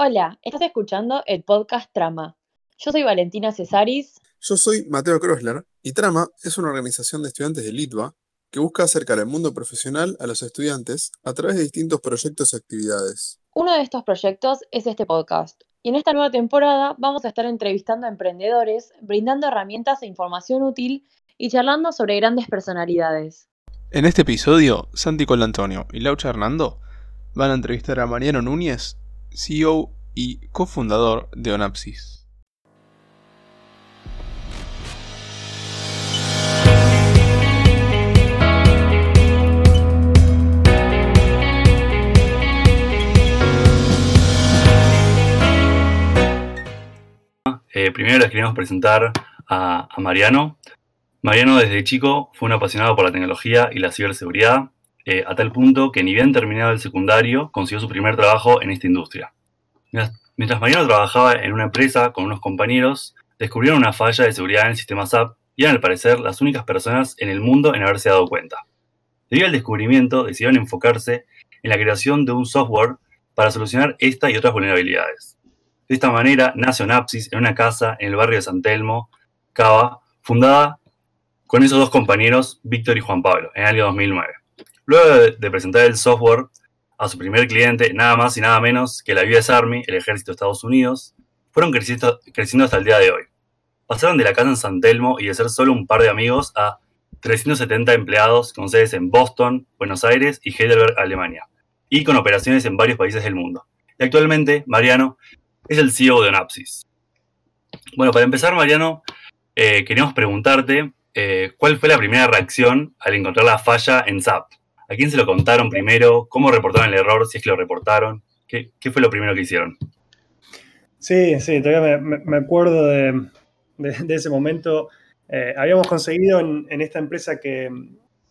Hola, estás escuchando el podcast Trama. Yo soy Valentina Cesaris. Yo soy Mateo Krosler y Trama es una organización de estudiantes de Litva que busca acercar el mundo profesional a los estudiantes a través de distintos proyectos y actividades. Uno de estos proyectos es este podcast. Y en esta nueva temporada vamos a estar entrevistando a emprendedores, brindando herramientas e información útil y charlando sobre grandes personalidades. En este episodio, Santi Colantonio y Laucha Hernando van a entrevistar a Mariano Núñez, CEO y cofundador de Onapsis. Eh, primero les queremos presentar a, a, Mariano. Mariano desde chico fue un apasionado por la tecnología y la ciberseguridad eh, a tal punto que ni bien terminado el secundario consiguió su primer trabajo en esta industria. Mientras Mariano trabajaba en una empresa con unos compañeros, descubrieron una falla de seguridad en el sistema SAP y eran al parecer las únicas personas en el mundo en haberse dado cuenta. Debido al descubrimiento, decidieron enfocarse en la creación de un software para solucionar esta y otras vulnerabilidades. De esta manera nace Onapsis en una casa en el barrio de San Telmo, Cava, fundada con esos dos compañeros, Víctor y Juan Pablo, en el año 2009. Luego de, presentar el software a su primer cliente, nada más y nada menos que la US Army, el ejército de Estados Unidos, fueron creciendo, hasta el día de hoy. Pasaron de la casa en San Telmo y de ser solo un par de amigos a 370 empleados con sedes en Boston, Buenos Aires y Heidelberg, Alemania, y con operaciones en varios países del mundo. Y actualmente, Mariano es el CEO de Onapsis. Bueno, para empezar, Mariano, eh, queríamos preguntarte eh, cuál fue la primera reacción al encontrar la falla en SAP. ¿A quién se lo contaron primero? ¿Cómo reportaron el error? Si es que lo reportaron. ¿Qué, fue lo primero que hicieron? Sí, sí, todavía me, acuerdo de, ese momento. Eh, habíamos conseguido en, esta empresa que,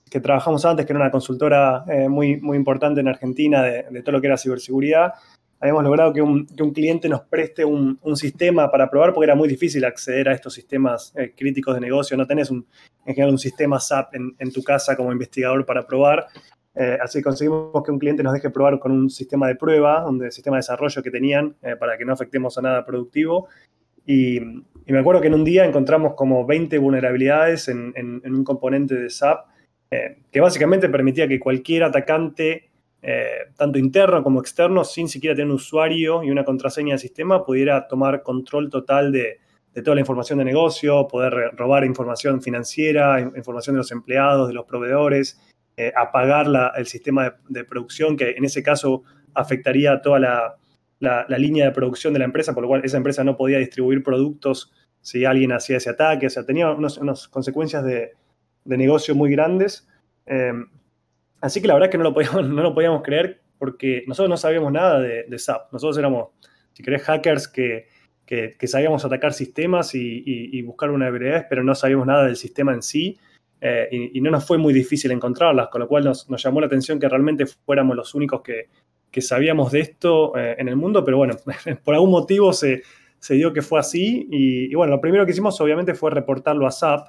trabajamos antes, que era una consultora eh, muy, muy importante en Argentina de, todo lo que era ciberseguridad, habíamos logrado que un, cliente nos preste un, sistema para probar, porque era muy difícil acceder a estos sistemas eh, críticos de negocio. No tenés un, en general un sistema SAP en, tu casa como investigador para probar. Eh, así conseguimos que un cliente nos deje probar con un sistema de prueba, un sistema de desarrollo que tenían eh, para que no afectemos a nada productivo. Y, me acuerdo que en un día encontramos como 20 vulnerabilidades en, un componente de SAP eh, que básicamente permitía que cualquier atacante, tanto interno como externo, sin siquiera tener un usuario y una contraseña del sistema, pudiera tomar control total de, de toda la información de negocio, poder robar información financiera, información de los empleados, de los proveedores, eh, apagar el sistema de, producción, que en ese caso afectaría toda la, línea de producción de la empresa, por lo cual esa empresa no podía distribuir productos si alguien hacía ese ataque, o sea, tenía unas consecuencias de, negocio muy grandes. Eh, así que la verdad es que no lo, podíamos, no lo podíamos creer porque nosotros no sabíamos nada de, de SAP. Nosotros éramos, si querés, hackers que que, sabíamos atacar sistemas y, buscar vulnerabilidades, pero no sabíamos nada del sistema en sí. Eh, y, no nos fue muy difícil encontrarlas, con lo cual nos, llamó la atención que realmente fuéramos los únicos que, sabíamos de esto eh, en el mundo, pero bueno, por algún motivo se, dio que fue así. Y, bueno, lo primero que hicimos obviamente fue reportarlo a SAP,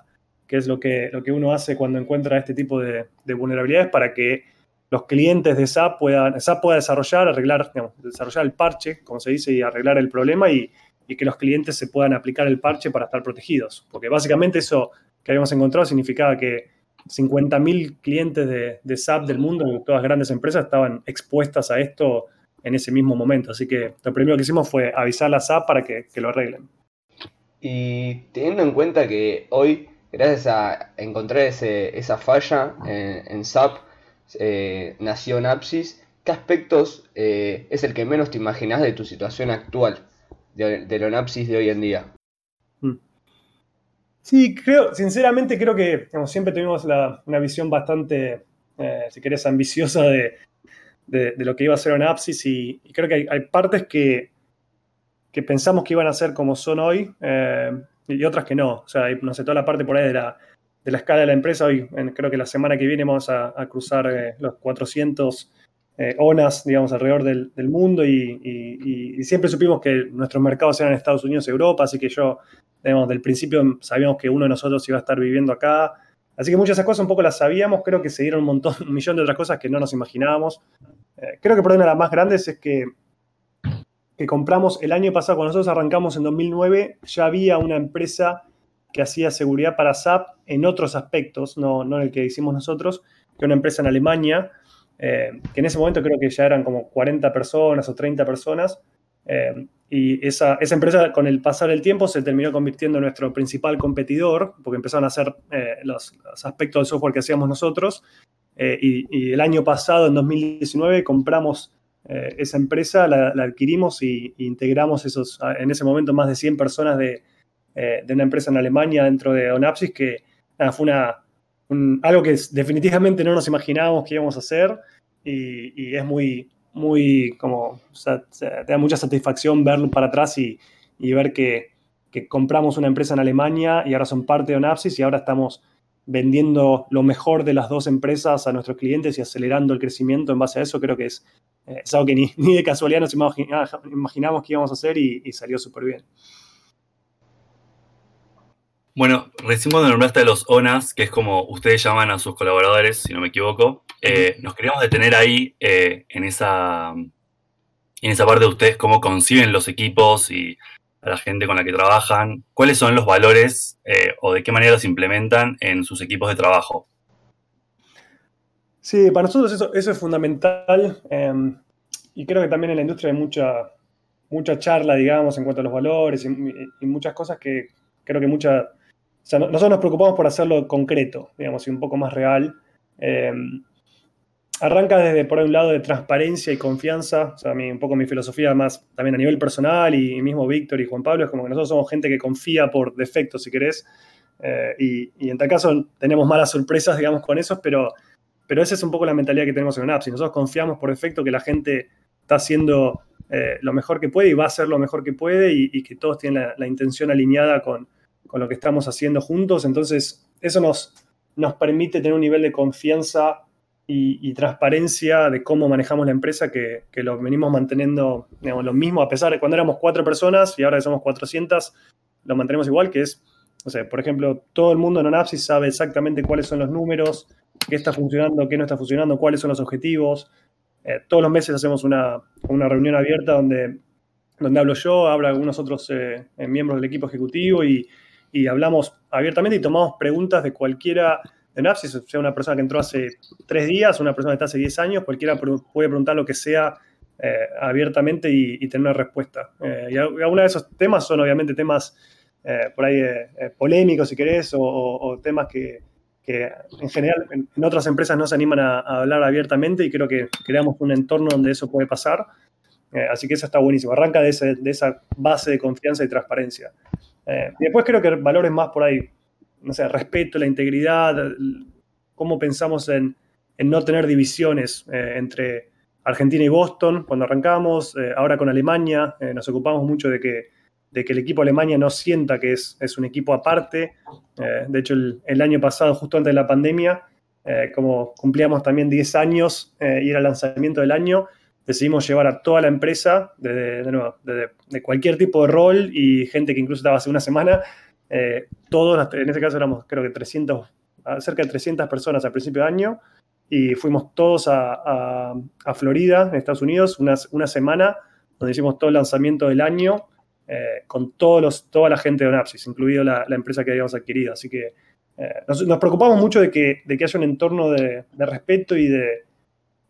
que es lo que, lo que uno hace cuando encuentra este tipo de, vulnerabilidades para que los clientes de SAP puedan, SAP pueda desarrollar, arreglar, desarrollar el parche, como se dice, y arreglar el problema y, que los clientes se puedan aplicar el parche para estar protegidos. Porque básicamente eso que habíamos encontrado significaba que 50.000 clientes de, SAP del mundo, de todas grandes empresas, estaban expuestas a esto en ese mismo momento. Así que lo primero que hicimos fue avisar a SAP para que, lo arreglen. Y teniendo en cuenta que hoy, gracias a encontrar esa falla en, SAP, eh, nació Napsis, ¿qué aspectos eh, es el que menos te imaginas de tu situación actual? de, de Lonapsis de hoy en día. Hmm. Sí, creo, sinceramente creo que siempre tuvimos una visión bastante, eh, si querés, ambiciosa de, lo que iba a ser Onapsis y, creo que hay, partes que, que, pensamos que iban a ser como son hoy y otras que no. O sea, no sé, toda la parte por ahí de la, de la escala de la empresa, hoy creo que la semana que viene vamos a, cruzar eh, los 400 eh, ONAS, digamos, alrededor del, mundo y, siempre supimos que nuestros mercados eran Estados Unidos Europa, así que yo, digamos, del principio sabíamos que uno de nosotros iba a estar viviendo acá. Así que muchas de esas cosas un poco las sabíamos, creo que se dieron un montón, un millón de otras cosas que no nos imaginábamos. Eh, creo que por una de las más grandes es que que compramos el año pasado, cuando nosotros arrancamos en 2009, ya había una empresa que hacía seguridad para SAP en otros aspectos, no, no en el que hicimos nosotros, que una empresa en Alemania, eh, que en ese momento creo que ya eran como 40 personas o 30 personas, eh, y esa, esa, empresa con el pasar del tiempo se terminó convirtiendo en nuestro principal competidor, porque empezaron a hacer eh, los, aspectos del software que hacíamos nosotros. Y, el año pasado, en 2019, compramos esa empresa, la, adquirimos y, integramos esos, en ese momento más de 100 personas de, de una empresa en Alemania dentro de Onapsis, que fue una, un, algo que definitivamente no nos imaginábamos que íbamos a hacer y, es muy, muy como, te da mucha satisfacción verlo para atrás y, y ver que, que, compramos una empresa en Alemania y ahora son parte de Onapsis y ahora estamos vendiendo lo mejor de las dos empresas a nuestros clientes y acelerando el crecimiento en base a eso, creo que es, es algo que ni, ni de casualidad nos imaginamos que íbamos a hacer y, y salió súper bien. Bueno, recién cuando nombraste a los ONAS, que es como ustedes llaman a sus colaboradores, si no me equivoco, eh, nos queríamos detener ahí eh, en, esa, en esa parte de ustedes, cómo conciben los equipos y a la gente con la que trabajan, cuáles son los valores eh, o de qué manera los implementan en sus equipos de trabajo. Sí, para nosotros eso, eso es fundamental eh, y creo que también en la industria hay mucha, mucha charla, digamos, en cuanto a los valores y, muchas cosas que creo que mucha o sea, nosotros nos preocupamos por hacerlo concreto, digamos, y un poco más real. Eh, arranca desde, por un lado, de transparencia y confianza. O sea, mi, un poco mi filosofía más también a nivel personal y, mismo Víctor y Juan Pablo es como que nosotros somos gente que confía por defecto, si querés. Eh, y, en tal caso tenemos malas sorpresas, digamos, con eso, pero, pero esa es un poco la mentalidad que tenemos en una app. Si nosotros confiamos por defecto que la gente está haciendo eh, lo mejor que puede y va a hacer lo mejor que puede y, y que todos tienen la, la intención alineada con con lo que estamos haciendo juntos. Entonces, eso nos, nos permite tener un nivel de confianza y, y transparencia de cómo manejamos la empresa que, que, lo venimos manteniendo, lo mismo, a pesar de cuando éramos cuatro personas y ahora somos 400, lo mantenemos igual, que es, o sea, por ejemplo, todo el mundo en Onapsis sabe exactamente cuáles son los números, qué está funcionando, qué no está funcionando, cuáles son los objetivos. Eh, todos los meses hacemos una, una reunión abierta donde, donde hablo yo, habla algunos otros eh, miembros del equipo ejecutivo y, y hablamos abiertamente y tomamos preguntas de cualquiera de Napsis, sea una persona que entró hace tres días, una persona que está hace diez años, cualquiera puede preguntar lo que sea eh, abiertamente y, tener una respuesta. Eh, y algunos de esos temas son obviamente temas eh, por ahí polémicos, si querés, o, temas que, que, en general en, otras empresas no se animan a, hablar abiertamente y creo que creamos un entorno donde eso puede pasar. Así que eso está buenísimo. Arranca de, de esa base de confianza y transparencia. Y después creo que valores más por ahí, no sé, respeto, la integridad, cómo pensamos en, en no tener divisiones eh, entre Argentina y Boston cuando arrancamos, eh, ahora con Alemania, eh, nos ocupamos mucho de que, de que el equipo Alemania no sienta que es, es un equipo aparte. De hecho, el, año pasado, justo antes de la pandemia, como cumplíamos también 10 años y era lanzamiento del año, decidimos llevar a toda la empresa, de, de, cualquier tipo de rol y gente que incluso estaba hace una semana, eh, todos, en este caso éramos creo que 300, cerca de 300 personas al principio de año, y fuimos todos a, a, Florida, en Estados Unidos, una, una, semana donde hicimos todo el lanzamiento del año eh, con todos los, toda la gente de Onapsis, incluido la, empresa que habíamos adquirido. Así que eh, nos, preocupamos mucho de que, de que haya un entorno de, respeto y de,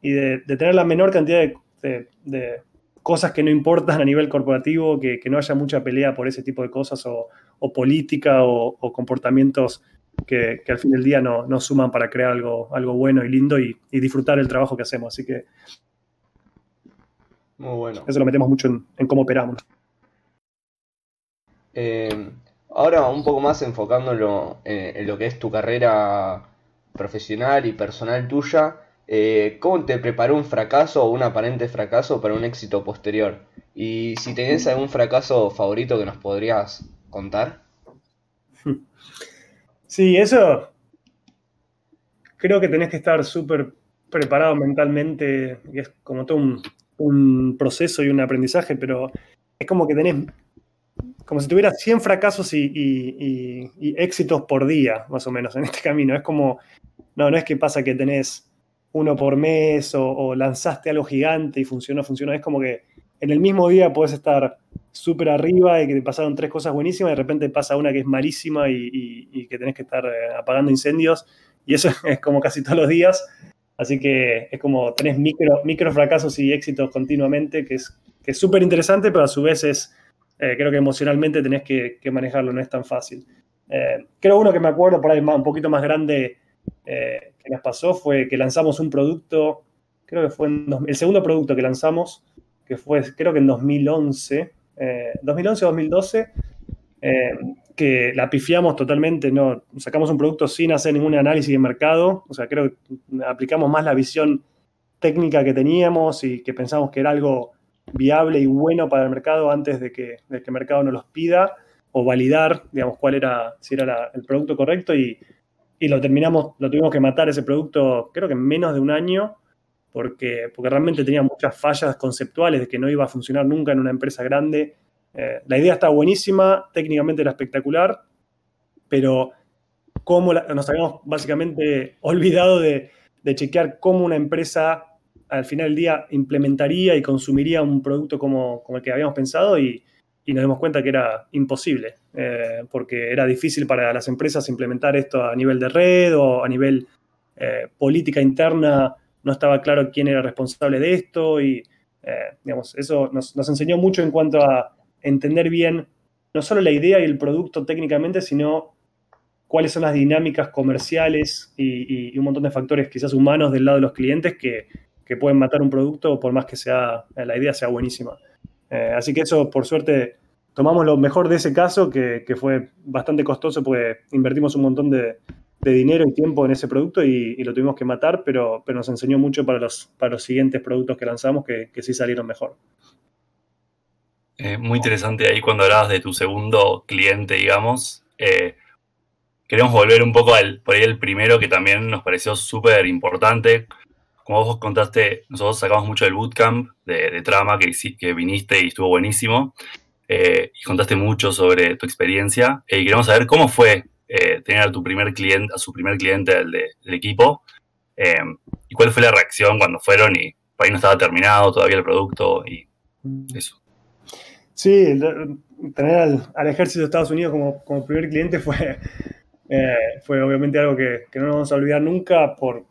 y de, de, tener la menor cantidad de, de, de, cosas que no importan a nivel corporativo, que, que, no haya mucha pelea por ese tipo de cosas o, o política o, o comportamientos que, que, al fin del día no, no, suman para crear algo, algo bueno y lindo y, y, disfrutar el trabajo que hacemos. Así que muy bueno. Eso lo metemos mucho en, en cómo operamos. Eh, ahora un poco más enfocándolo eh, en lo que es tu carrera profesional y personal tuya, eh, ¿cómo te preparó un fracaso o un aparente fracaso para un éxito posterior? Y si tenés algún fracaso favorito que nos podrías contar. Sí, eso creo que tenés que estar súper preparado mentalmente, es como todo un, un, proceso y un aprendizaje, pero es como que tenés, como si tuvieras 100 fracasos y, y, y, y éxitos por día, más o menos, en este camino. Es como, no, no es que pasa que tenés uno por mes o, o, lanzaste algo gigante y funcionó, funcionó. Es como que en el mismo día puedes estar súper arriba y que te pasaron tres cosas buenísimas, y de repente pasa una que es malísima y, que tenés que estar eh, apagando incendios, y eso es como casi todos los días. Así que es como tenés micro, micro fracasos y éxitos continuamente, que es que súper interesante, pero a su vez es, eh, creo que emocionalmente tenés que, manejarlo, no es tan fácil. Eh, creo uno que me acuerdo por ahí un poquito más grande que nos pasó fue que lanzamos un producto, creo que fue el segundo producto que lanzamos, que fue creo que en 2011, 2011 o 2012, que la pifiamos totalmente, no sacamos un producto sin hacer ningún análisis de mercado, o sea, creo que aplicamos más la visión técnica que teníamos y que pensamos que era algo viable y bueno para el mercado antes de que, de que el mercado nos los pida o validar, digamos, cuál era, si era el producto correcto y, y, lo terminamos, lo tuvimos que matar ese producto, creo que en menos de un año, porque, porque realmente tenía muchas fallas conceptuales de que no iba a funcionar nunca en una empresa grande. Eh, la idea está buenísima, técnicamente era espectacular, pero cómo nos habíamos básicamente olvidado de, chequear cómo una empresa al final del día implementaría y consumiría un producto como, el que habíamos pensado y, nos dimos cuenta que era imposible, eh, porque era difícil para las empresas implementar esto a nivel de red o a nivel eh, política interna no estaba claro quién era responsable de esto y, eh, digamos, eso nos, enseñó mucho en cuanto a entender bien no solo la idea y el producto técnicamente, sino cuáles son las dinámicas comerciales y, un montón de factores quizás humanos del lado de los clientes que, pueden matar un producto por más que sea la idea sea buenísima. Eh, así que eso, por suerte, tomamos lo mejor de ese caso, que, fue bastante costoso porque invertimos un montón de, dinero y tiempo en ese producto y, lo tuvimos que matar, pero, nos enseñó mucho para los, siguientes productos que lanzamos que, sí salieron mejor. Eh, muy interesante ahí cuando hablabas de tu segundo cliente, digamos. Eh, queremos volver un poco por ahí el primero que también nos pareció súper importante. Como vos contaste, nosotros sacamos mucho del bootcamp de, trama que, que viniste y estuvo buenísimo. Eh, y contaste mucho sobre tu experiencia. y queremos saber cómo fue eh, tener a tu primer cliente, a su primer cliente del, equipo. Eh, ¿Y cuál fue la reacción cuando fueron y por ahí no estaba terminado todavía el producto y eso? Sí, tener al, ejército de Estados Unidos como, primer cliente fue, eh, fue obviamente algo que, no nos vamos a olvidar nunca por,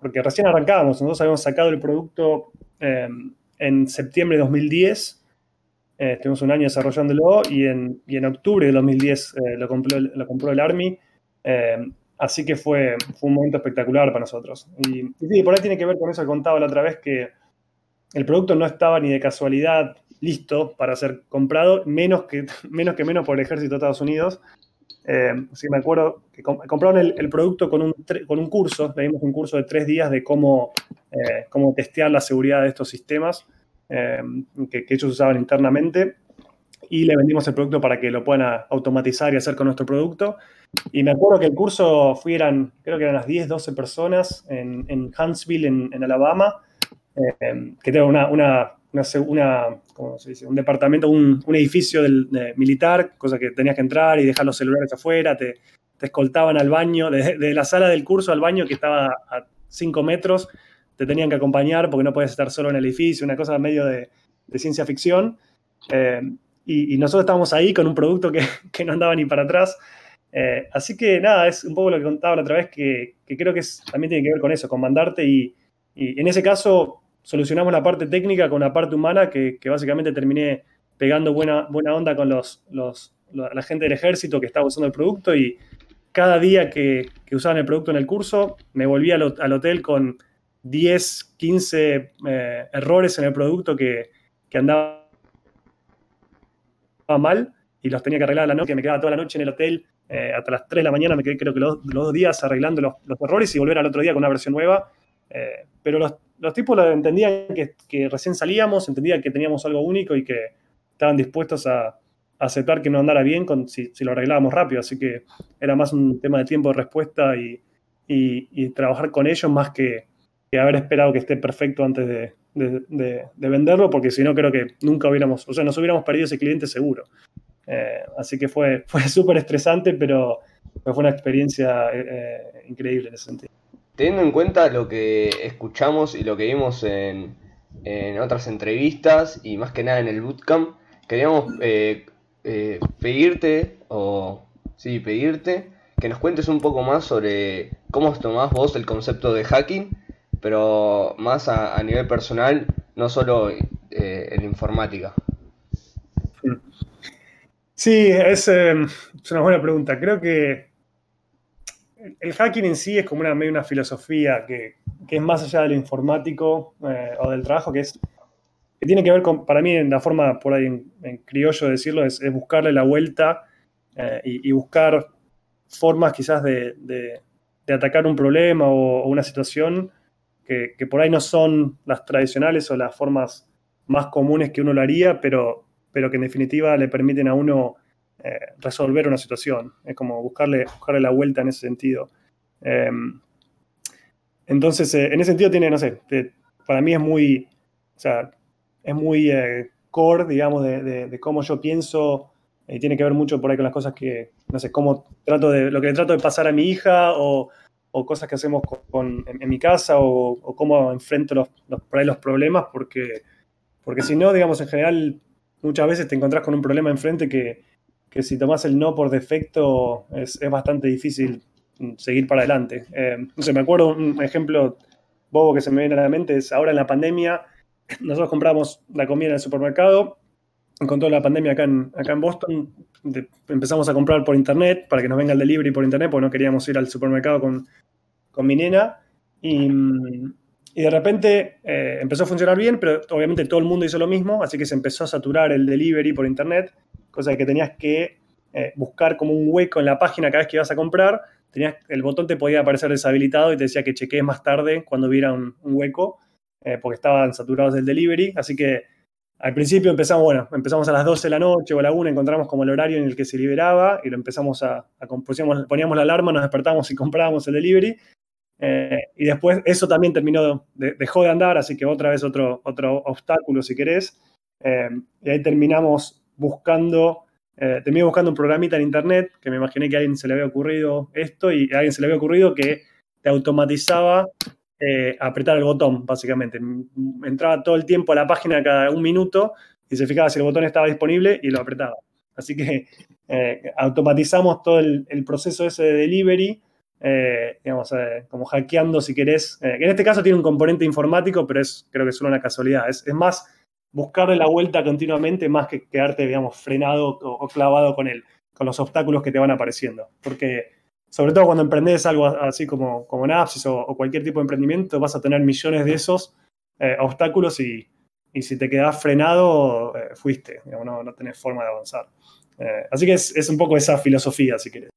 porque recién arrancábamos. Nosotros habíamos sacado el producto en septiembre de 2010 eh, estuvimos un año desarrollándolo y en, y en octubre de 2010 eh, lo, compró, lo compró el Army. Eh, así que fue, fue un momento espectacular para nosotros. Y, sí, por ahí tiene que ver con eso que contaba la otra vez, que el producto no estaba ni de casualidad listo para ser comprado, menos que menos, que menos por el ejército de Estados Unidos. Eh, sí, me acuerdo que compraron el, producto con un, con un curso, le dimos un curso de tres días de cómo, cómo testear la seguridad de estos sistemas. Em, que, ellos usaban internamente y le vendimos el producto para que lo puedan automatizar y hacer con nuestro producto. Y me acuerdo que el curso creo que eran las 10, 12 personas en, Huntsville, en, Alabama, que una, una, una, ¿cómo se dice? un departamento, un, un edificio del, militar, cosa que tenías que entrar y dejar los celulares afuera, te, te escoltaban al baño, de, de, la sala del curso al baño que estaba a 5 metros, te tenían que acompañar porque no puedes estar solo en el edificio, una cosa medio de, ciencia ficción. Eh, y, nosotros estábamos ahí con un producto que, no andaba ni para atrás. Eh, así que nada, es un poco lo que contaba otra vez, que, creo que también tiene que ver con eso, con mandarte y, en ese caso solucionamos la parte técnica con la parte humana, que, básicamente terminé pegando buena, buena onda con los, la gente del ejército que estaba usando el producto y cada día que, usaban el producto en el curso me volví al hotel con 10, 15 eh, errores en el producto que, que andaba mal y los tenía que arreglar a la noche, me quedaba toda la noche en el hotel, eh, hasta las 3 de la mañana me quedé creo que los, dos días arreglando los, errores y volver al otro día con una versión nueva. Eh, pero los, los, tipos entendían que, recién salíamos, entendían que teníamos algo único y que estaban dispuestos a, aceptar que no andara bien si, lo arreglábamos rápido. Así que era más un tema de tiempo de respuesta y, trabajar con ellos más que, haber esperado que esté perfecto antes de, venderlo, porque si no creo que nunca hubiéramos, o sea, nos hubiéramos perdido ese cliente seguro. Eh, así que fue, fue súper estresante, pero, fue una experiencia eh, increíble en ese sentido. Teniendo en cuenta lo que escuchamos y lo que vimos en, en otras entrevistas y más que nada en el bootcamp, queríamos eh, eh, pedirte, o sí, pedirte que nos cuentes un poco más sobre cómo tomás vos el concepto de hacking, pero más a, nivel personal, no solo en informática. Sí, es una buena pregunta. Creo que el hacking en sí es como una, una filosofía que, es más allá de lo informático eh, o del trabajo, que es que tiene que ver con, para mí, en la forma por ahí en, criollo de decirlo, es, buscarle la vuelta eh, y, buscar formas quizás de, atacar un problema o, una situación que, por ahí no son las tradicionales o las formas más comunes que uno lo haría, pero, pero que en definitiva le permiten a uno eh, resolver una situación. Es como buscarle, buscarle la vuelta en ese sentido. Em, entonces, eh, en ese sentido tiene, no sé, para mí es muy, o sea, es muy eh, core, digamos, de, cómo yo pienso y tiene que ver mucho por ahí con las cosas que, no sé, cómo trato de, lo que le trato de pasar a mi hija o, cosas que hacemos con, en, mi casa o, cómo enfrento los, por ahí los problemas, porque, porque si no, digamos, en general, muchas veces te encontrás con un problema enfrente que, que si tomas el no por defecto es, bastante difícil seguir para adelante. Eh, no sé, me acuerdo un ejemplo bobo que se me viene a la mente, es ahora en la pandemia, nosotros compramos la comida en el supermercado, con toda la pandemia acá en, acá en Boston, empezamos a comprar por internet para que nos venga el delivery por internet, porque no queríamos ir al supermercado con, con mi nena. Y, y de repente eh, empezó a funcionar bien, pero obviamente todo el mundo hizo lo mismo, así que se empezó a saturar el delivery por internet cosa que tenías que eh, buscar como un hueco en la página cada vez que ibas a comprar, tenías, el botón te podía aparecer deshabilitado y te decía que chequees más tarde cuando hubiera un, hueco, eh, porque estaban saturados del delivery, así que al principio empezamos, bueno, empezamos a las 12 de la noche o a la 1, encontramos como el horario en el que se liberaba y lo empezamos a, a poníamos, la alarma, nos despertábamos y comprábamos el delivery. Eh, y después eso también terminó, dejó de andar, así que otra vez otro, otro obstáculo si querés. y ahí terminamos buscando, eh, buscando un programita en internet que me imaginé que a alguien se le había ocurrido esto y a alguien se le había ocurrido que te automatizaba eh, apretar el botón, básicamente. Entraba todo el tiempo a la página cada un minuto y se fijaba si el botón estaba disponible y lo apretaba. Así que eh, automatizamos todo el, proceso ese de delivery, digamos, como hackeando si querés. en este caso tiene un componente informático, pero es creo que es solo una casualidad. Es, es más buscarle la vuelta continuamente más que quedarte, digamos, frenado o, clavado con, el, con los obstáculos que te van apareciendo. Porque, sobre todo cuando emprendes algo así como, como Napsis o, cualquier tipo de emprendimiento, vas a tener millones de esos eh, obstáculos y, si te quedas frenado, eh, fuiste, no, no, tenés forma de avanzar. Eh, así que es, un poco esa filosofía, si querés.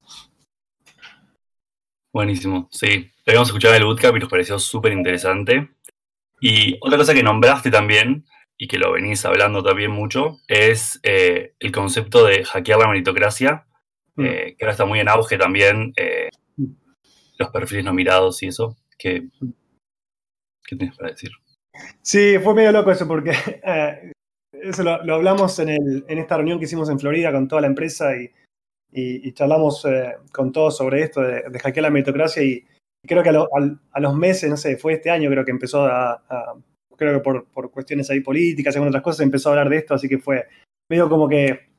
Buenísimo, sí. Habíamos escuchado el bootcamp y nos pareció súper interesante. Y otra cosa que nombraste también y que lo venís hablando también mucho, es eh, el concepto de hackear la meritocracia, mm. eh, que ahora está muy en auge también, eh, los perfiles no mirados y eso. ¿Qué, qué tienes para decir? Sí, fue medio loco eso, porque eso lo, hablamos en, el, en, esta reunión que hicimos en Florida con toda la empresa y, y, charlamos con todos sobre esto de, hackear la meritocracia y creo que a, los meses, no sé, fue este año creo que empezó a creo que por, por cuestiones ahí políticas y otras cosas, empezó a hablar de esto, así que fue medio como que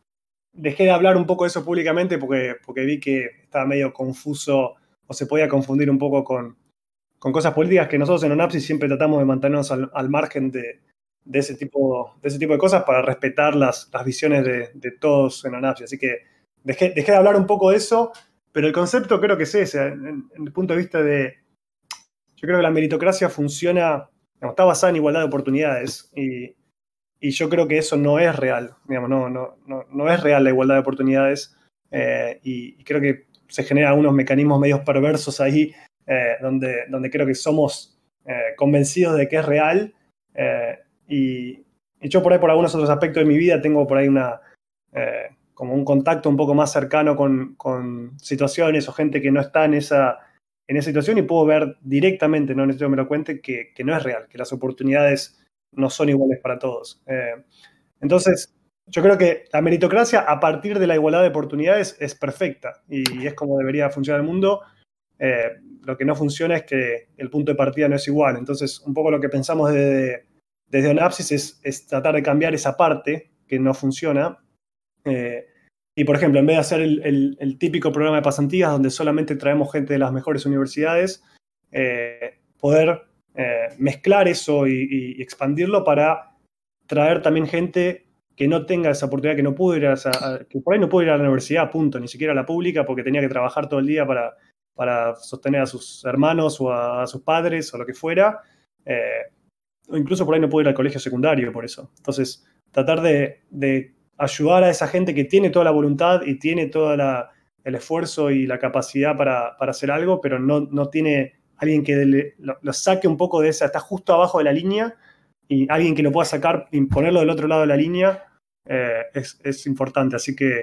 dejé de hablar un poco de eso públicamente porque, porque vi que estaba medio confuso o se podía confundir un poco con, con cosas políticas que nosotros en ONAPSIS siempre tratamos de mantenernos al, margen de, de, ese tipo, de ese tipo de cosas para respetar las, las visiones de, de, todos en ONAPSIS. Así que dejé, dejé, de hablar un poco de eso, pero el concepto creo que es ese, en el punto de vista de... Yo creo que la meritocracia funciona está basada en igualdad de oportunidades y, yo creo que eso no es real, digamos, no, no, no, es real la igualdad de oportunidades eh, y, creo que se generan unos mecanismos medios perversos ahí eh, donde, donde creo que somos eh, convencidos de que es real y, yo por ahí por algunos otros aspectos de mi vida tengo por ahí una como un contacto un poco más cercano con, con situaciones o gente que no está en esa en esa situación y puedo ver directamente, no necesito que me lo cuente, que, no es real, que las oportunidades no son iguales para todos. Eh, entonces, yo creo que la meritocracia a partir de la igualdad de oportunidades es perfecta y es como debería funcionar el mundo. Eh, lo que no funciona es que el punto de partida no es igual. Entonces, un poco lo que pensamos desde, Onapsis es, tratar de cambiar esa parte que no funciona. Eh, y por ejemplo, en vez de hacer el, típico programa de pasantías donde solamente traemos gente de las mejores universidades, eh, poder eh, mezclar eso y, expandirlo para traer también gente que no tenga esa oportunidad, que no pudo ir a, que por ahí no pudo ir a la universidad, punto, ni siquiera a la pública, porque tenía que trabajar todo el día para, para sostener a sus hermanos o a, sus padres o lo que fuera. Eh, o incluso por ahí no pudo ir al colegio secundario por eso. Entonces, tratar de, ayudar a esa gente que tiene toda la voluntad y tiene todo el esfuerzo y la capacidad para, hacer algo, pero no, no tiene alguien que lo, saque un poco de esa, está justo abajo de la línea y alguien que lo pueda sacar y ponerlo del otro lado de la línea eh, es, importante. Así que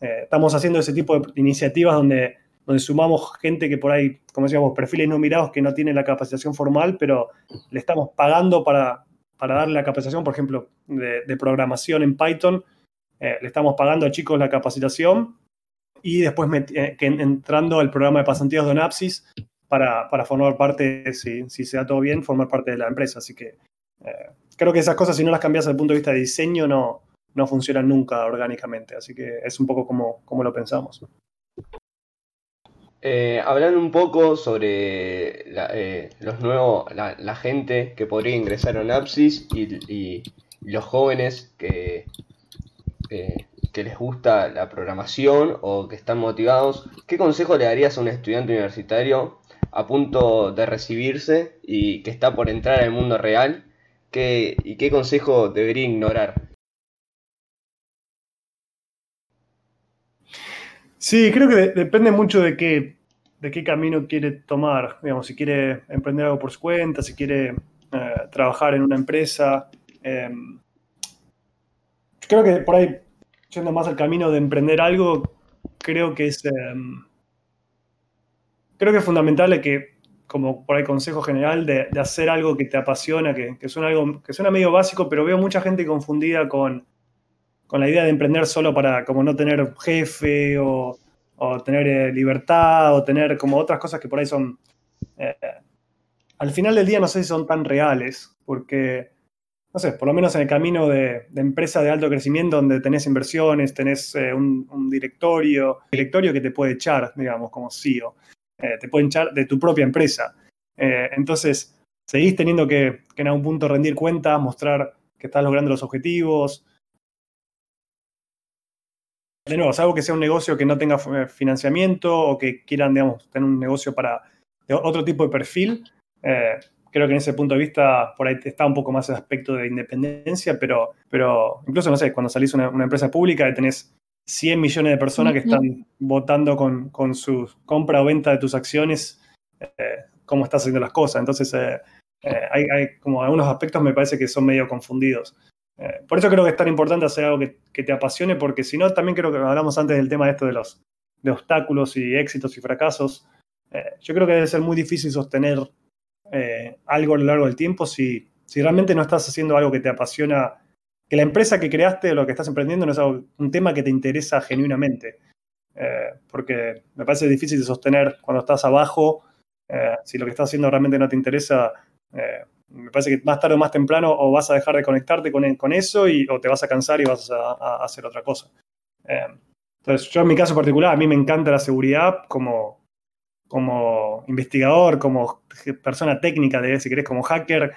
eh, estamos haciendo ese tipo de iniciativas donde donde sumamos gente que por ahí, como decíamos, perfiles no mirados que no tienen la capacitación formal, pero le estamos pagando para, para darle la capacitación, por ejemplo, de, programación en Python, eh, le estamos pagando a chicos la capacitación y después eh, entrando al programa de pasantías de Onapsis para, para formar parte, si, si, se da todo bien, formar parte de la empresa. Así que eh, creo que esas cosas, si no las cambias desde el punto de vista de diseño, no, no funcionan nunca orgánicamente. Así que es un poco como, como lo pensamos. Eh, hablando un poco sobre la, los nuevos, la, gente que podría ingresar a Onapsis y, los jóvenes que, que les gusta la programación o que están motivados, ¿qué consejo le darías a un estudiante universitario a punto de recibirse y que está por entrar al mundo real? ¿Qué, ¿Y qué consejo debería ignorar? Sí, creo que depende mucho de qué, de qué camino quiere tomar. Digamos, si quiere emprender algo por su cuenta, si quiere eh, trabajar en una empresa. Em, creo que por ahí, yendo más al camino de emprender algo, creo que es. Em, creo que es fundamental que, como por ahí consejo general, de, hacer algo que te apasiona, que, que, suena algo, que suena medio básico, pero veo mucha gente confundida con con la idea de emprender solo para como no tener jefe o, tener eh, libertad o tener como otras cosas que por ahí son... Eh, al final del día no sé si son tan reales, porque, no sé, por lo menos en el camino de, empresa de alto crecimiento donde tenés inversiones, tenés eh, un, directorio, directorio que te puede echar, digamos, como CEO, te puede echar de tu propia empresa. entonces, seguís teniendo que, que en algún punto rendir cuentas, mostrar que estás logrando los objetivos, de nuevo, salvo que sea un negocio que no tenga eh, financiamiento o que quieran, digamos, tener un negocio para otro tipo de perfil, eh, creo que en ese punto de vista por ahí está un poco más el aspecto de independencia, pero, pero incluso, no sé, cuando salís una, una empresa pública y tenés 100 millones de personas que están votando con, con, su compra o venta de tus acciones, eh, cómo estás haciendo las cosas. Entonces, hay, hay, como algunos aspectos me parece que son medio confundidos. Eh, por eso creo que es tan importante hacer algo que, te apasione, porque si no, también creo que hablamos antes del tema de esto de los de obstáculos y éxitos y fracasos. Eh, yo creo que debe ser muy difícil sostener eh, algo a lo largo del tiempo si, si realmente no estás haciendo algo que te apasiona, que la empresa que creaste o lo que estás emprendiendo no es un tema que te interesa genuinamente. porque me parece difícil de sostener cuando estás abajo, si lo que estás haciendo realmente no te interesa, me parece que más tarde o más temprano o vas a dejar de conectarte con, con eso y, o te vas a cansar y vas a, hacer otra cosa. Eh, entonces, yo en mi caso particular, a mí me encanta la seguridad como, como investigador, como persona técnica, de, si querés, como hacker,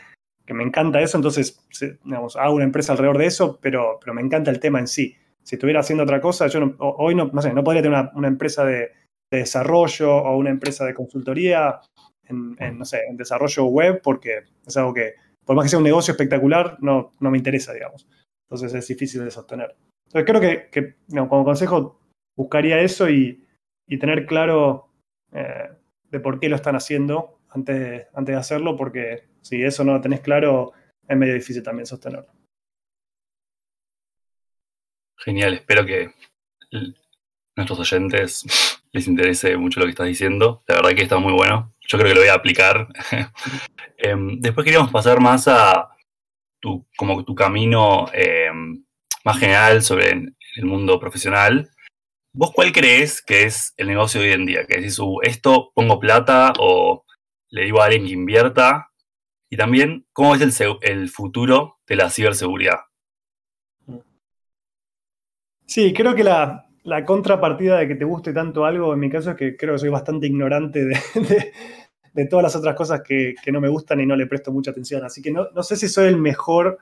que me encanta eso, entonces digamos, hago una empresa alrededor de eso, pero, pero me encanta el tema en sí. Si estuviera haciendo otra cosa, yo hoy no, no, no podría tener una, empresa de, de desarrollo o una empresa de consultoría en, no sé, en desarrollo web porque es algo que, por más que sea un negocio espectacular, no, no me interesa, digamos. Entonces es difícil de sostener. Entonces creo que, que como consejo buscaría eso y tener claro eh, de por qué lo están haciendo antes de, antes de hacerlo, porque si eso no lo tenés claro, es medio difícil también sostenerlo. Genial, espero que nuestros oyentes les interese mucho lo que estás diciendo. La verdad que está muy bueno. Yo creo que lo voy a aplicar. Em, después queríamos pasar más a tu, como tu camino em, más general sobre el mundo profesional. ¿Vos cuál crees que es el negocio de hoy en día? Que decís, uh, esto pongo plata o le digo a alguien que invierta Y también, ¿cómo es el, futuro de la ciberseguridad? Sí, creo que la, contrapartida de que te guste tanto algo, en mi caso, es que creo que soy bastante ignorante de, todas las otras cosas que, no me gustan y no le presto mucha atención. Así que no, no sé si soy el mejor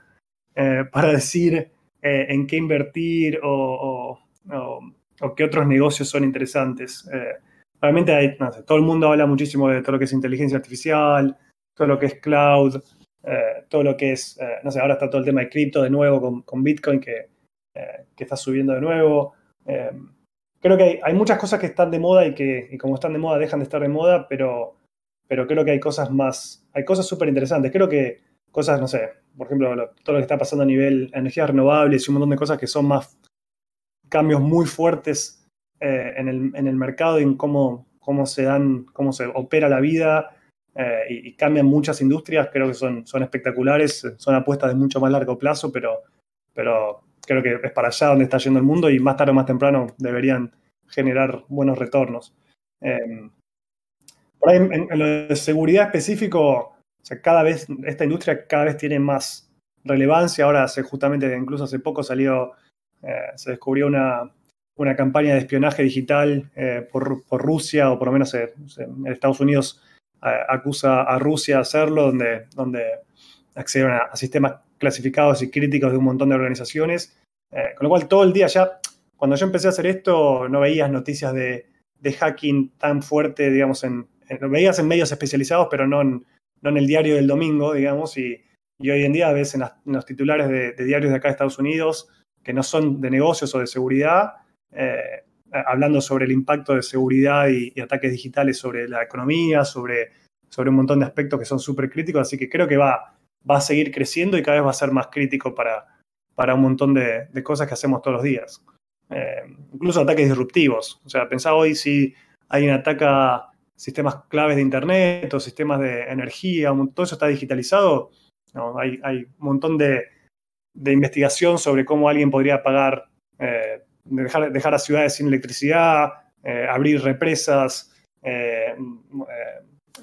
eh, para decir eh, en qué invertir o- o qué otros negocios son interesantes. Eh, realmente hay, no sé, todo el mundo habla muchísimo de todo lo que es inteligencia artificial, todo lo que es cloud, eh, todo lo que es, eh, no sé, ahora está todo el tema de cripto de nuevo con, con Bitcoin que, que está subiendo de nuevo. Creo que hay, hay muchas cosas que están de moda y que como están de moda dejan de estar de moda, pero, pero creo que hay cosas más, hay cosas súper interesantes. Creo que cosas, no sé, por ejemplo, lo- todo lo que está pasando a nivel energías renovables y un montón de cosas que son más cambios muy fuertes eh, en, el, en el mercado y en cómo, cómo se dan, cómo se opera la vida eh, y, cambian muchas industrias, creo que son, son espectaculares, son apuestas de mucho más largo plazo, pero, pero creo que es para allá donde está yendo el mundo y más tarde o más temprano deberían generar buenos retornos. Eh, por ahí, en, lo de seguridad específico, cada vez, esta industria cada vez tiene más relevancia. Ahora, hace, justamente, incluso hace poco salió, se descubrió una, una campaña de espionaje digital eh, por, por Rusia, o por lo menos eh, en Estados Unidos eh, acusa a Rusia de hacerlo, donde, donde accedieron a, sistemas clasificados y críticos de un montón de organizaciones. Eh, con lo cual, todo el día ya, cuando yo empecé a hacer esto, no veías noticias de, de hacking tan fuerte, digamos, en, veías en medios especializados, pero no en, no en el diario del domingo, digamos, y, y hoy en día ves en, en los titulares de, de diarios de acá de Estados Unidos, que no son de negocios o de seguridad, eh, hablando sobre el impacto de seguridad y, ataques digitales sobre la economía, sobre, sobre un montón de aspectos que son súper críticos, así que creo que va, va a seguir creciendo y cada vez va a ser más crítico para, para un montón de, cosas que hacemos todos los días. Eh, incluso ataques disruptivos. O sea, pensá hoy si alguien ataca sistemas claves de Internet o sistemas de energía, todo eso está digitalizado. No, hay, hay un montón de, de investigación sobre cómo alguien podría apagar, eh, dejar, dejar a ciudades sin electricidad, eh, abrir represas, eh,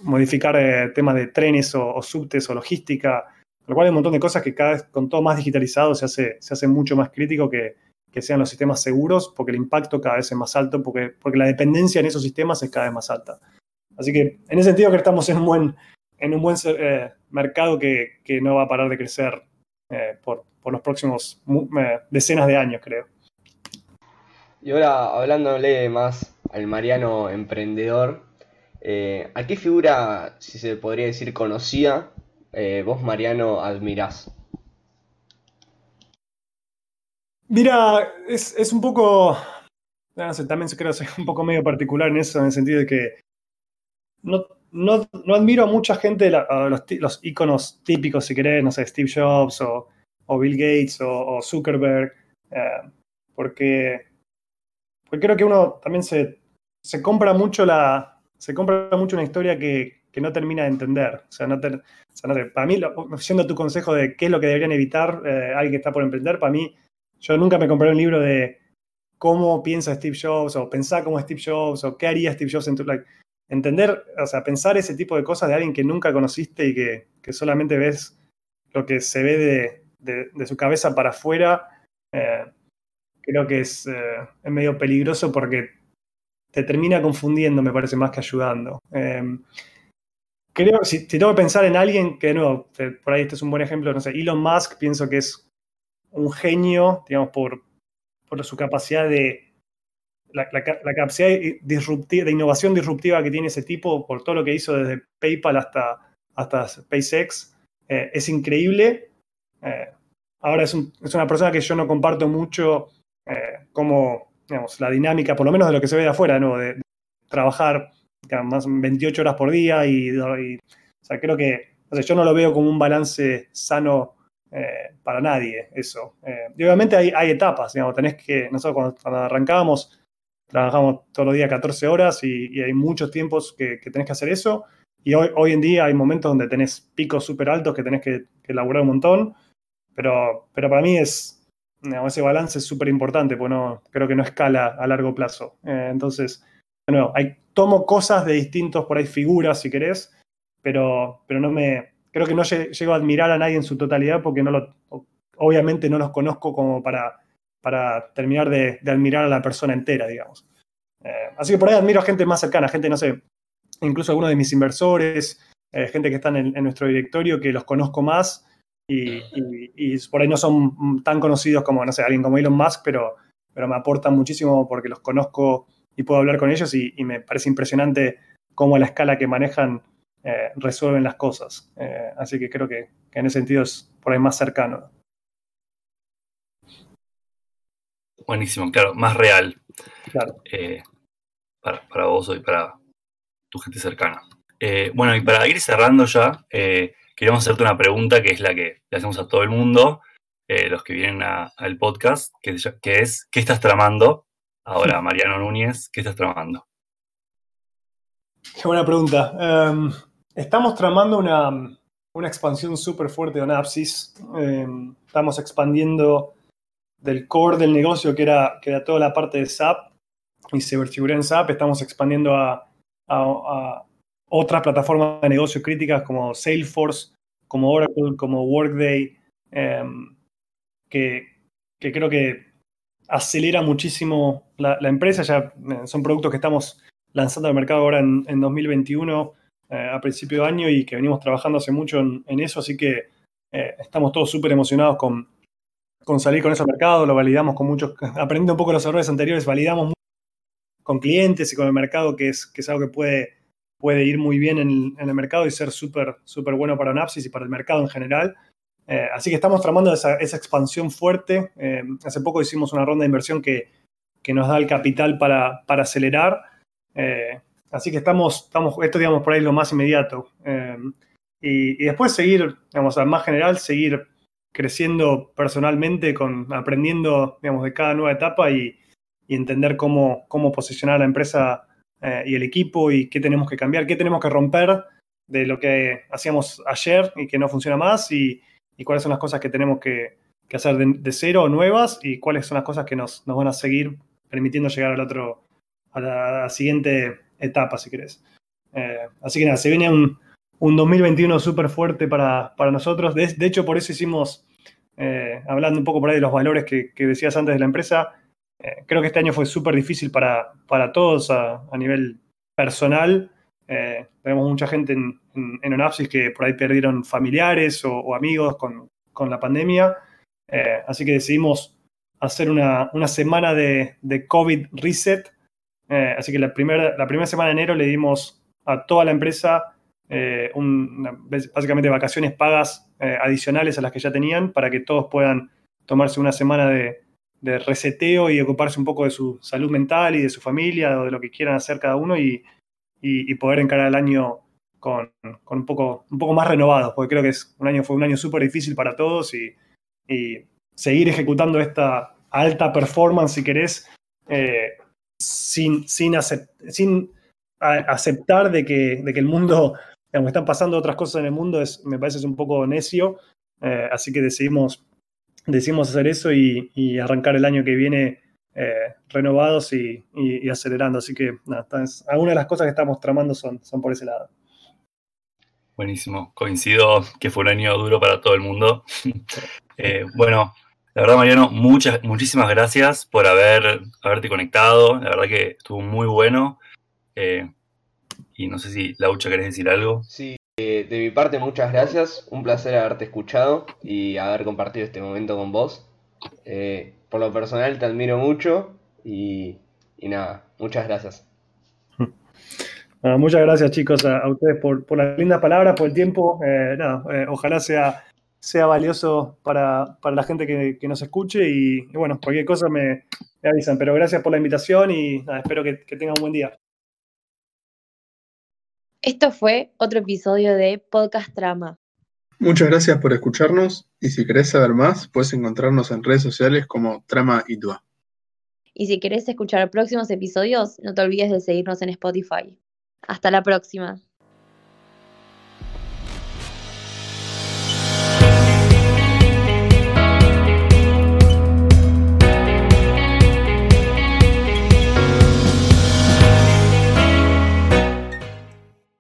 modificar temas de trenes o, subtes o logística. Lo cual hay un montón de cosas que cada vez con todo más digitalizado se hace, se mucho más crítico que, que sean los sistemas seguros, porque el impacto cada vez es más alto, porque, porque la dependencia en esos sistemas es cada vez más alta. Así que en ese sentido que estamos en un buen, en un buen mercado que, que no va a parar de crecer eh, por, por los próximos eh, decenas de años, creo. Y ahora, hablándole más al Mariano emprendedor, eh, ¿a qué figura, si se podría decir conocida, eh, vos Mariano admirás? Mira, es, es un poco, no sé, también creo que soy un poco medio particular en eso, en el sentido de que no, no, no admiro a mucha gente, los, íconos típicos, si querés, no sé, Steve Jobs o, Bill Gates o, Zuckerberg, eh, porque, porque creo que uno también se, se compra mucho la, se compra mucho una historia que, que no termina de entender. O sea, no te- para mí, lo- siendo tu consejo de qué es lo que deberían evitar eh, alguien que está por emprender, para mí, yo nunca me compré un libro de cómo piensa Steve Jobs o pensar como Steve Jobs o qué haría Steve Jobs en tu entender, o sea, pensar ese tipo de cosas de alguien que nunca conociste y que, que solamente ves lo que se ve de, de- su cabeza para afuera, eh, creo que es, eh, es medio peligroso porque te termina confundiendo, me parece, más que ayudando. Eh, creo, si, si tengo que pensar en alguien que, de nuevo, por ahí este es un buen ejemplo, no sé, Elon Musk, pienso que es un genio, digamos, por, por su capacidad de, la, la ca- la capacidad de, disrupti- de innovación disruptiva que tiene ese tipo, por todo lo que hizo desde PayPal hasta, hasta SpaceX, eh, es increíble. Eh, ahora es, un- es una persona que yo no comparto mucho eh, como, digamos, la dinámica, por lo menos de lo que se ve de afuera, ¿no? de, trabajar más 28 horas por día y, o sea, creo que, no sé, yo no lo veo como un balance sano para nadie, eso. Y obviamente hay, etapas, digamos, tenés que, nosotros cuando arrancábamos, trabajamos todos los días 14 horas y, y hay muchos tiempos que, que tenés que hacer eso. Y hoy, hoy en día hay momentos donde tenés picos súper altos que tenés que, que laburar un montón. Pero, pero para mí es, digamos, ese balance es súper importante, porque no, creo que no escala a largo plazo. Eh, entonces, de nuevo, hay, tomo cosas de distintos, por ahí, figuras, si querés, pero, pero no, me, creo que no llego a admirar a nadie en su totalidad porque no lo, obviamente no los conozco como para, para terminar de, admirar a la persona entera, digamos. Eh, así que por ahí admiro a gente más cercana, gente, no sé, incluso algunos de mis inversores, eh, gente que está en, nuestro directorio que los conozco más y, por ahí no son tan conocidos como, no sé, alguien como Elon Musk, pero, pero me aportan muchísimo porque los conozco y puedo hablar con ellos y, me parece impresionante cómo a la escala que manejan eh, resuelven las cosas. Así que creo que, en ese sentido es por ahí más cercano. Buenísimo, claro, más real. Claro. Eh, para, vos y para tu gente cercana. bueno, y para ir cerrando ya, queríamos hacerte una pregunta que es la que le hacemos a todo el mundo, los que vienen al podcast, que, que es, ¿qué estás tramando? Ahora, Mariano Núñez, ¿qué estás tramando? Qué buena pregunta. Em, estamos tramando una, expansión súper fuerte de Onapsis. Em, estamos expandiendo del core del negocio, que era, que era toda la parte de SAP y ciberseguridad en SAP. Estamos expandiendo a, otras plataformas de negocio críticas como Salesforce, como Oracle, como Workday, em, que, creo que acelera muchísimo la, la, empresa. Ya eh, son productos que estamos lanzando al mercado ahora en, 2021, eh, a principio de año, y que venimos trabajando hace mucho en, eso, así que eh, estamos todos súper emocionados con, con salir con al mercado, lo validamos con muchos, aprendiendo un poco los errores anteriores, validamos con clientes y con el mercado, que es, que es algo que puede, puede ir muy bien en, el mercado y ser súper súper bueno para Onapsis y para el mercado en general. Eh, así que estamos tramando esa, expansión fuerte. hace poco hicimos una ronda de inversión que, que nos da el capital para, para acelerar. Eh, así que estamos, estamos, esto digamos por ahí lo más inmediato. Eh, y, después seguir, digamos, al más general, seguir creciendo personalmente, con, aprendiendo, digamos, de cada nueva etapa y, entender cómo, cómo posicionar la empresa eh, y el equipo y qué tenemos que cambiar, qué tenemos que romper de lo que hacíamos ayer y que no funciona más y, cuáles son las cosas que tenemos que, hacer de, cero o nuevas y cuáles son las cosas que nos, nos van a seguir permitiendo llegar al otro, a la siguiente etapa, si querés. Eh, así que nada, se viene un, 2021 súper fuerte para, nosotros. De, hecho, por eso hicimos, eh, hablando un poco por ahí de los valores que, decías antes de la empresa, eh, creo que este año fue súper difícil para, para todos a, nivel personal. tenemos mucha gente en, en, Onapsis que por ahí perdieron familiares o, amigos con, la pandemia. así que decidimos hacer una, semana de, de COVID reset eh, así que la primera, la primera semana de enero le dimos a toda la empresa eh, básicamente vacaciones pagas eh, adicionales a las que ya tenían para que todos puedan tomarse una semana de, reseteo y ocuparse un poco de su salud mental y de su familia o de lo que quieran hacer cada uno y, poder encarar el año con, un, poco, un poco más renovados, porque creo que es un año, fue un año súper difícil para todos y, seguir ejecutando esta alta performance, si querés, sin, sin, sin aceptar de que el mundo, digamos, están pasando otras cosas en el mundo, es, me parece es un poco necio. Eh, así que decidimos, decidimos hacer eso y, arrancar el año que viene eh, renovados y, acelerando. Así que nada, algunas de las cosas que estamos tramando son, son por ese lado. Buenísimo, coincido que fue un año duro para todo el mundo. Eh, bueno, la verdad, Mariano, muchas, muchísimas gracias por haber, haberte conectado. La verdad que estuvo muy bueno. Y no sé si, Laucha, querés decir algo. Sí, de mi parte, muchas gracias. Un placer haberte escuchado y haber compartido este momento con vos. Eh, por lo personal, te admiro mucho y, nada, muchas gracias. muchas gracias, chicos, a, ustedes por, por, las lindas palabras, por el tiempo. Eh, nada, ojalá sea sea valioso para, la gente que, nos escuche y, bueno, cualquier cosa me, avisan. Pero gracias por la invitación y espero que, que tengan un buen día. Esto fue otro episodio de Podcast Trama. Muchas gracias por escucharnos y si querés saber más, puedes encontrarnos en redes sociales como Trama y Tua. Y si querés escuchar próximos episodios, no te olvides de seguirnos en Spotify. Hasta la próxima.